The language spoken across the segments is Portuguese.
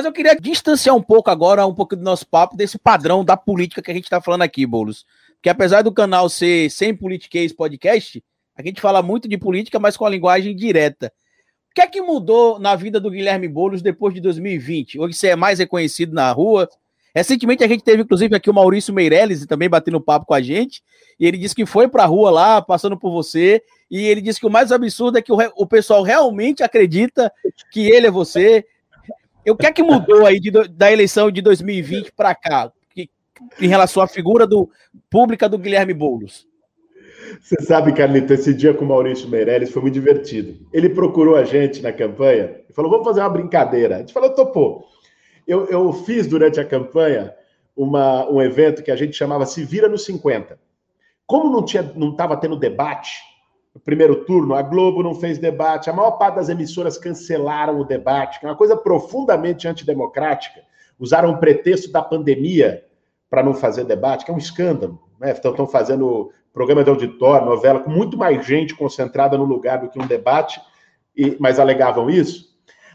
Mas eu queria distanciar um pouco agora, um pouco do nosso papo, desse padrão da política que a gente está falando aqui, Boulos. Porque apesar do canal ser sem politiquês podcast, a gente fala muito de política, mas com a linguagem direta. O que é que mudou na vida do Guilherme Boulos depois de 2020? Hoje você é mais reconhecido na rua. Recentemente a gente teve, inclusive, aqui o Maurício Meirelles também batendo papo com a gente. E ele disse que foi para a rua lá, passando por você. E ele disse que o mais absurdo é que o, o pessoal realmente acredita que ele é você. O que é que mudou aí de, da eleição de 2020 para cá, que, em relação à figura do, pública do Guilherme Boulos? Você sabe, Carlito, esse dia com o Maurício Meirelles foi muito divertido. Ele procurou a gente na campanha e falou: vamos fazer uma brincadeira. A gente falou: topou. Eu, eu fiz durante a campanha uma, um evento que a gente chamava Se Vira nos 50. Como não estava não tendo debate, primeiro turno, a Globo não fez debate, a maior parte das emissoras cancelaram o debate, que é uma coisa profundamente antidemocrática. Usaram o pretexto da pandemia para não fazer debate, que é um escândalo. Né? Estão, fazendo programa de auditório, novela, com muito mais gente concentrada no lugar do que um debate, e, mas alegavam isso.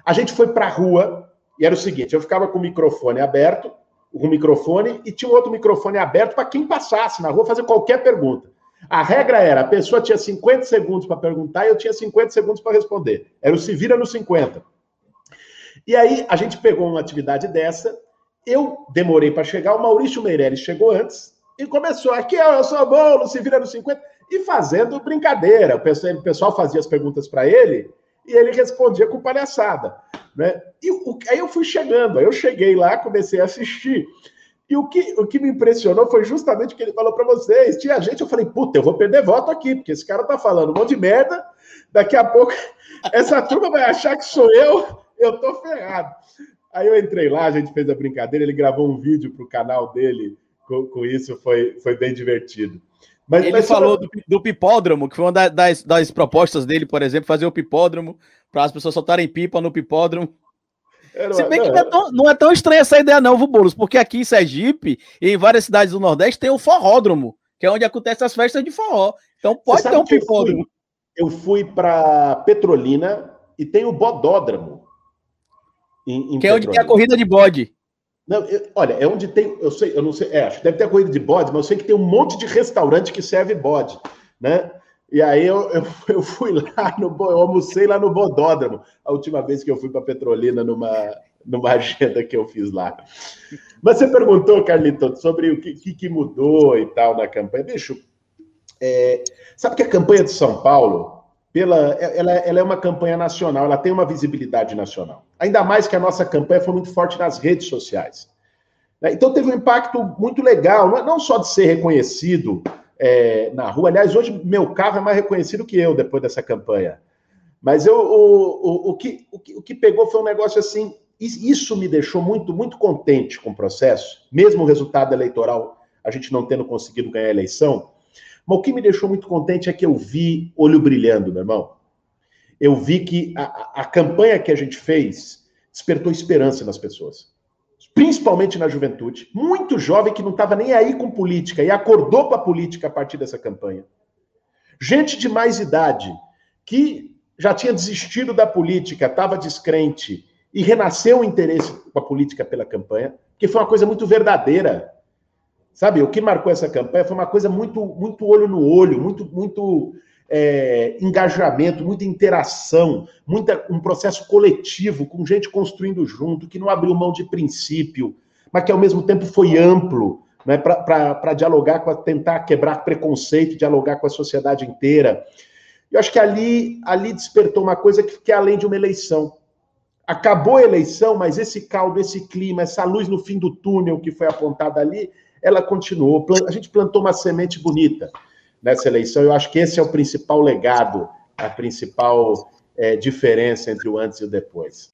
A gente foi para a rua, e era o seguinte: eu ficava com o microfone aberto, um microfone, e tinha um outro microfone aberto para quem passasse na rua fazer qualquer pergunta. A regra era, a pessoa tinha 50 segundos para perguntar e eu tinha 50 segundos para responder. Era o se vira no 50. E aí a gente pegou uma atividade dessa, eu demorei para chegar, o Maurício Meirelles chegou antes e começou aqui, eu sou bolo, se vira no 50 e fazendo brincadeira. O pessoal, o pessoal fazia as perguntas para ele e ele respondia com palhaçada, né? E o, aí eu fui chegando, aí eu cheguei lá, comecei a assistir. E o que, o que me impressionou foi justamente o que ele falou para vocês. Tinha gente, eu falei, puta, eu vou perder voto aqui, porque esse cara tá falando um monte de merda, daqui a pouco essa turma vai achar que sou eu, eu tô ferrado. Aí eu entrei lá, a gente fez a brincadeira, ele gravou um vídeo pro canal dele com, com isso, foi, foi bem divertido. Mas, ele mas falou do, do, pipódromo, que foi uma das, das propostas dele, por exemplo, fazer o pipódromo, para as pessoas soltarem pipa no pipódromo. Era, Se bem não, que não é, tão, não é, tão, estranha essa ideia, não, viu, Boulos? Porque aqui em Sergipe e em várias cidades do Nordeste tem o forródromo, que é onde acontecem as festas de forró. Então pode ter um pipódromo. Eu fui, fui para Petrolina e tem o bodódromo. Em, em que é onde tem a corrida de bode. Não, eu, olha, é onde tem. Eu sei, eu não sei, é, acho que deve ter a corrida de bode, mas eu sei que tem um monte de restaurante que serve bode, né? E aí eu, eu, eu, fui lá, no, eu almocei lá no Bodódromo, a última vez que eu fui para Petrolina numa, numa agenda que eu fiz lá. Mas você perguntou, Carlito, sobre o que, que, mudou e tal na campanha. Bicho, é, sabe que a campanha de São Paulo, pela, ela, ela é uma campanha nacional, ela tem uma visibilidade nacional. Ainda mais que a nossa campanha foi muito forte nas redes sociais. Então teve um impacto muito legal, não é, só de ser reconhecido é, na rua. Aliás, hoje meu carro é mais reconhecido que eu depois dessa campanha. Mas eu, o, o, o, que, o, que, o que pegou foi um negócio assim. Isso me deixou muito, muito contente com o processo, mesmo o resultado eleitoral, a gente não tendo conseguido ganhar a eleição. Mas o que me deixou muito contente é que eu vi olho brilhando, meu irmão. Eu vi que a, a campanha que a gente fez despertou esperança nas pessoas principalmente na juventude, muito jovem que não estava nem aí com política e acordou para a política a partir dessa campanha. Gente de mais idade que já tinha desistido da política, estava descrente e renasceu o interesse com a política pela campanha, que foi uma coisa muito verdadeira. Sabe, o que marcou essa campanha foi uma coisa muito, muito olho no olho, muito, muito é, engajamento, muita interação, muita, um processo coletivo, com gente construindo junto, que não abriu mão de princípio, mas que ao mesmo tempo foi amplo, né, para dialogar, com a, tentar quebrar preconceito, dialogar com a sociedade inteira. Eu acho que ali, ali despertou uma coisa que, que é além de uma eleição. Acabou a eleição, mas esse caldo, esse clima, essa luz no fim do túnel que foi apontada ali, ela continuou. A gente plantou uma semente bonita nessa eleição. Eu acho que esse é o principal legado, a principal é, diferença entre o antes e o depois.